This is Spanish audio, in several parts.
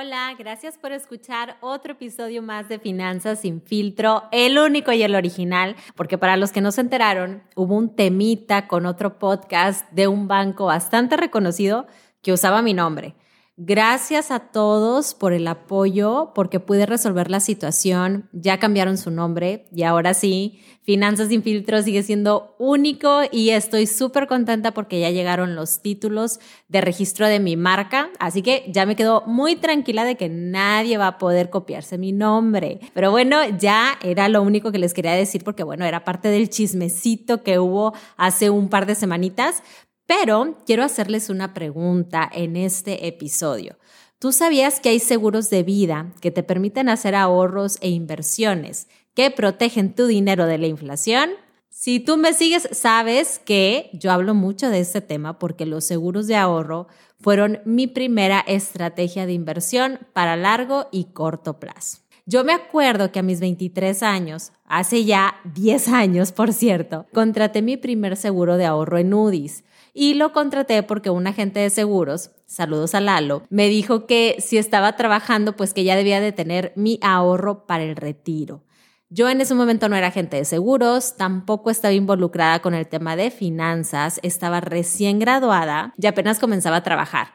Hola, gracias por escuchar otro episodio más de Finanzas sin filtro, el único y el original, porque para los que no se enteraron, hubo un temita con otro podcast de un banco bastante reconocido que usaba mi nombre. Gracias a todos por el apoyo, porque pude resolver la situación. Ya cambiaron su nombre y ahora sí, Finanzas sin filtro sigue siendo único y estoy súper contenta porque ya llegaron los títulos de registro de mi marca. Así que ya me quedo muy tranquila de que nadie va a poder copiarse mi nombre. Pero bueno, ya era lo único que les quería decir porque bueno, era parte del chismecito que hubo hace un par de semanitas. Pero quiero hacerles una pregunta en este episodio. ¿Tú sabías que hay seguros de vida que te permiten hacer ahorros e inversiones que protegen tu dinero de la inflación? Si tú me sigues, sabes que yo hablo mucho de este tema porque los seguros de ahorro fueron mi primera estrategia de inversión para largo y corto plazo. Yo me acuerdo que a mis 23 años, hace ya 10 años por cierto, contraté mi primer seguro de ahorro en UDIs y lo contraté porque un agente de seguros, saludos a Lalo, me dijo que si estaba trabajando, pues que ya debía de tener mi ahorro para el retiro. Yo en ese momento no era agente de seguros, tampoco estaba involucrada con el tema de finanzas, estaba recién graduada y apenas comenzaba a trabajar.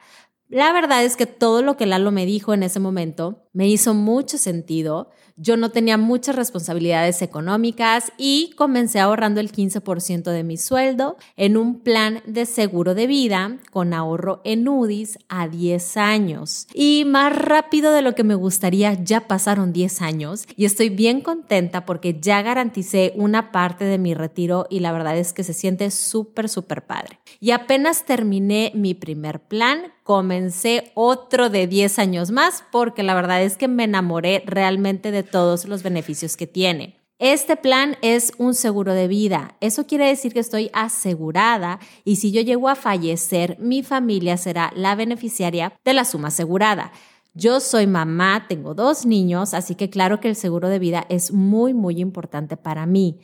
La verdad es que todo lo que Lalo me dijo en ese momento me hizo mucho sentido yo no tenía muchas responsabilidades económicas y comencé ahorrando el 15% de mi sueldo en un plan de seguro de vida con ahorro en UDIs a 10 años. Y más rápido de lo que me gustaría, ya pasaron 10 años y estoy bien contenta porque ya garanticé una parte de mi retiro y la verdad es que se siente súper, súper padre. Y apenas terminé mi primer plan, comencé otro de 10 años más porque la verdad es que me enamoré realmente de todos los beneficios que tiene. Este plan es un seguro de vida. Eso quiere decir que estoy asegurada y si yo llego a fallecer, mi familia será la beneficiaria de la suma asegurada. Yo soy mamá, tengo dos niños, así que claro que el seguro de vida es muy, muy importante para mí.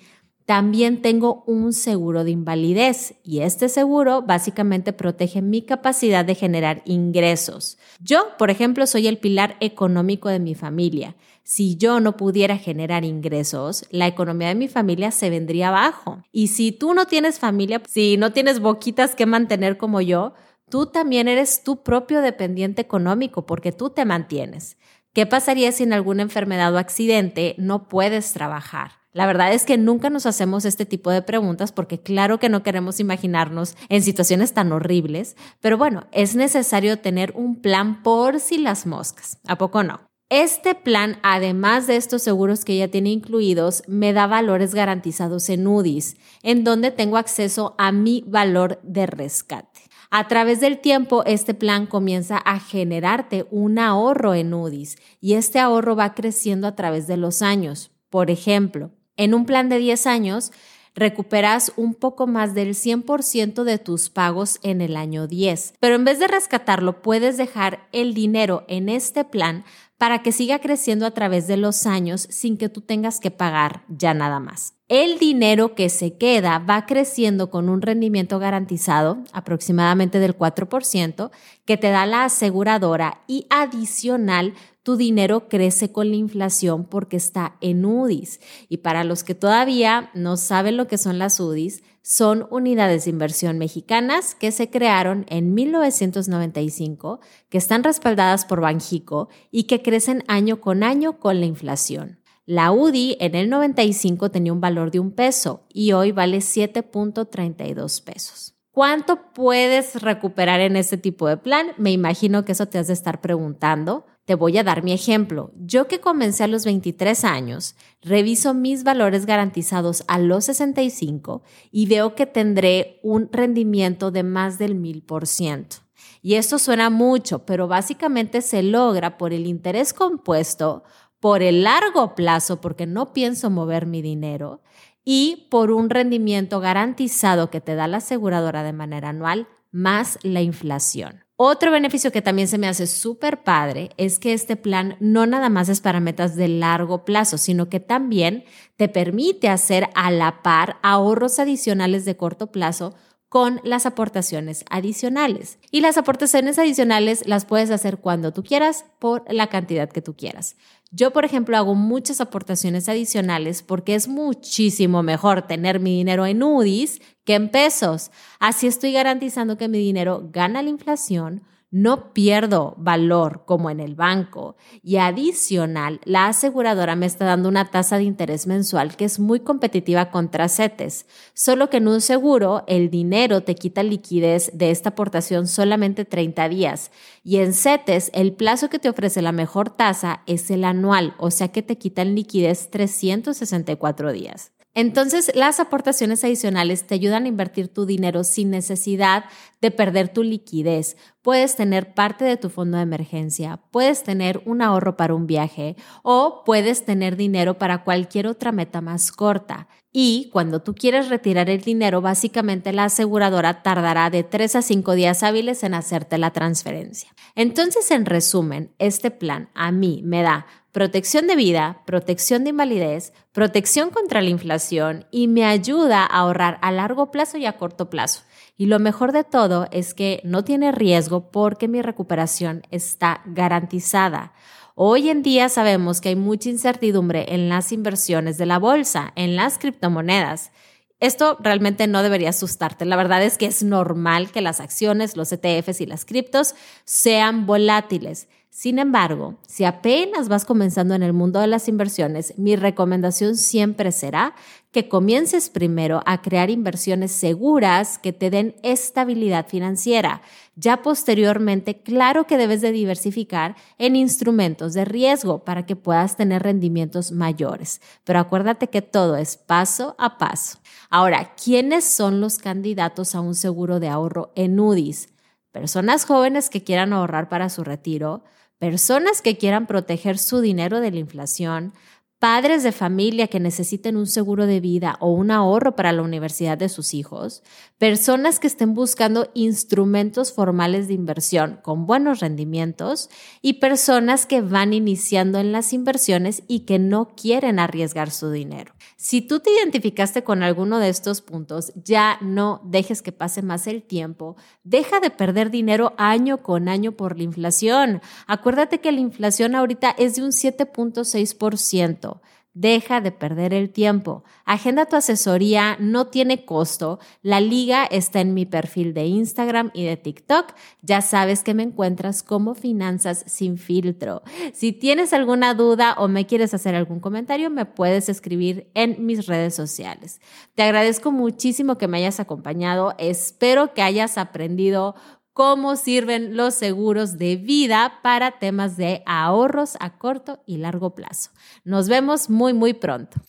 También tengo un seguro de invalidez y este seguro básicamente protege mi capacidad de generar ingresos. Yo, por ejemplo, soy el pilar económico de mi familia. Si yo no pudiera generar ingresos, la economía de mi familia se vendría abajo. Y si tú no tienes familia, si no tienes boquitas que mantener como yo, tú también eres tu propio dependiente económico porque tú te mantienes. ¿Qué pasaría si en alguna enfermedad o accidente no puedes trabajar? La verdad es que nunca nos hacemos este tipo de preguntas porque claro que no queremos imaginarnos en situaciones tan horribles, pero bueno, es necesario tener un plan por si las moscas. ¿A poco no? Este plan, además de estos seguros que ya tiene incluidos, me da valores garantizados en UDIs, en donde tengo acceso a mi valor de rescate. A través del tiempo, este plan comienza a generarte un ahorro en UDIs y este ahorro va creciendo a través de los años. Por ejemplo, en un plan de 10 años, recuperas un poco más del 100% de tus pagos en el año 10. Pero en vez de rescatarlo, puedes dejar el dinero en este plan para que siga creciendo a través de los años sin que tú tengas que pagar ya nada más. El dinero que se queda va creciendo con un rendimiento garantizado, aproximadamente del 4%, que te da la aseguradora y adicional tu dinero crece con la inflación porque está en UDIs. Y para los que todavía no saben lo que son las UDIs, son unidades de inversión mexicanas que se crearon en 1995, que están respaldadas por Banjico y que crecen año con año con la inflación. La UDI en el 95 tenía un valor de un peso y hoy vale 7.32 pesos. ¿Cuánto puedes recuperar en este tipo de plan? Me imagino que eso te has de estar preguntando. Te voy a dar mi ejemplo. Yo que comencé a los 23 años, reviso mis valores garantizados a los 65 y veo que tendré un rendimiento de más del 1000%. Y esto suena mucho, pero básicamente se logra por el interés compuesto por el largo plazo, porque no pienso mover mi dinero, y por un rendimiento garantizado que te da la aseguradora de manera anual, más la inflación. Otro beneficio que también se me hace súper padre es que este plan no nada más es para metas de largo plazo, sino que también te permite hacer a la par ahorros adicionales de corto plazo con las aportaciones adicionales. Y las aportaciones adicionales las puedes hacer cuando tú quieras por la cantidad que tú quieras. Yo, por ejemplo, hago muchas aportaciones adicionales porque es muchísimo mejor tener mi dinero en UDIs que en pesos. Así estoy garantizando que mi dinero gana la inflación, no pierdo valor como en el banco y adicional, la aseguradora me está dando una tasa de interés mensual que es muy competitiva contra CETES, solo que en un seguro el dinero te quita liquidez de esta aportación solamente 30 días y en CETES el plazo que te ofrece la mejor tasa es el anual, o sea que te quitan liquidez 364 días. Entonces, las aportaciones adicionales te ayudan a invertir tu dinero sin necesidad de perder tu liquidez. Puedes tener parte de tu fondo de emergencia, puedes tener un ahorro para un viaje o puedes tener dinero para cualquier otra meta más corta. Y cuando tú quieres retirar el dinero, básicamente la aseguradora tardará de 3 a 5 días hábiles en hacerte la transferencia. Entonces, en resumen, este plan a mí me da protección de vida, protección de invalidez, protección contra la inflación y me ayuda a ahorrar a largo plazo y a corto plazo. Y lo mejor de todo es que no tiene riesgo porque mi recuperación está garantizada. Hoy en día sabemos que hay mucha incertidumbre en las inversiones de la bolsa, en las criptomonedas. Esto realmente no debería asustarte. La verdad es que es normal que las acciones, los ETFs y las criptos sean volátiles. Sin embargo, si apenas vas comenzando en el mundo de las inversiones, mi recomendación siempre será que comiences primero a crear inversiones seguras que te den estabilidad financiera. Ya posteriormente, claro que debes de diversificar en instrumentos de riesgo para que puedas tener rendimientos mayores. Pero acuérdate que todo es paso a paso. Ahora, ¿quiénes son los candidatos a un seguro de ahorro en UDIs? Personas jóvenes que quieran ahorrar para su retiro, personas que quieran proteger su dinero de la inflación, padres de familia que necesiten un seguro de vida o un ahorro para la universidad de sus hijos, personas que estén buscando instrumentos formales de inversión con buenos rendimientos y personas que van iniciando en las inversiones y que no quieren arriesgar su dinero. Si tú te identificaste con alguno de estos puntos, ya no dejes que pase más el tiempo, deja de perder dinero año con año por la inflación. Acuérdate que la inflación ahorita es de un 7.6%. Deja de perder el tiempo. Agenda tu asesoría, no tiene costo. La liga está en mi perfil de Instagram y de TikTok. Ya sabes que me encuentras como Finanzas sin filtro. Si tienes alguna duda o me quieres hacer algún comentario, me puedes escribir en mis redes sociales. Te agradezco muchísimo que me hayas acompañado. Espero que hayas aprendido cómo sirven los seguros de vida para temas de ahorros a corto y largo plazo. Nos vemos muy, muy pronto.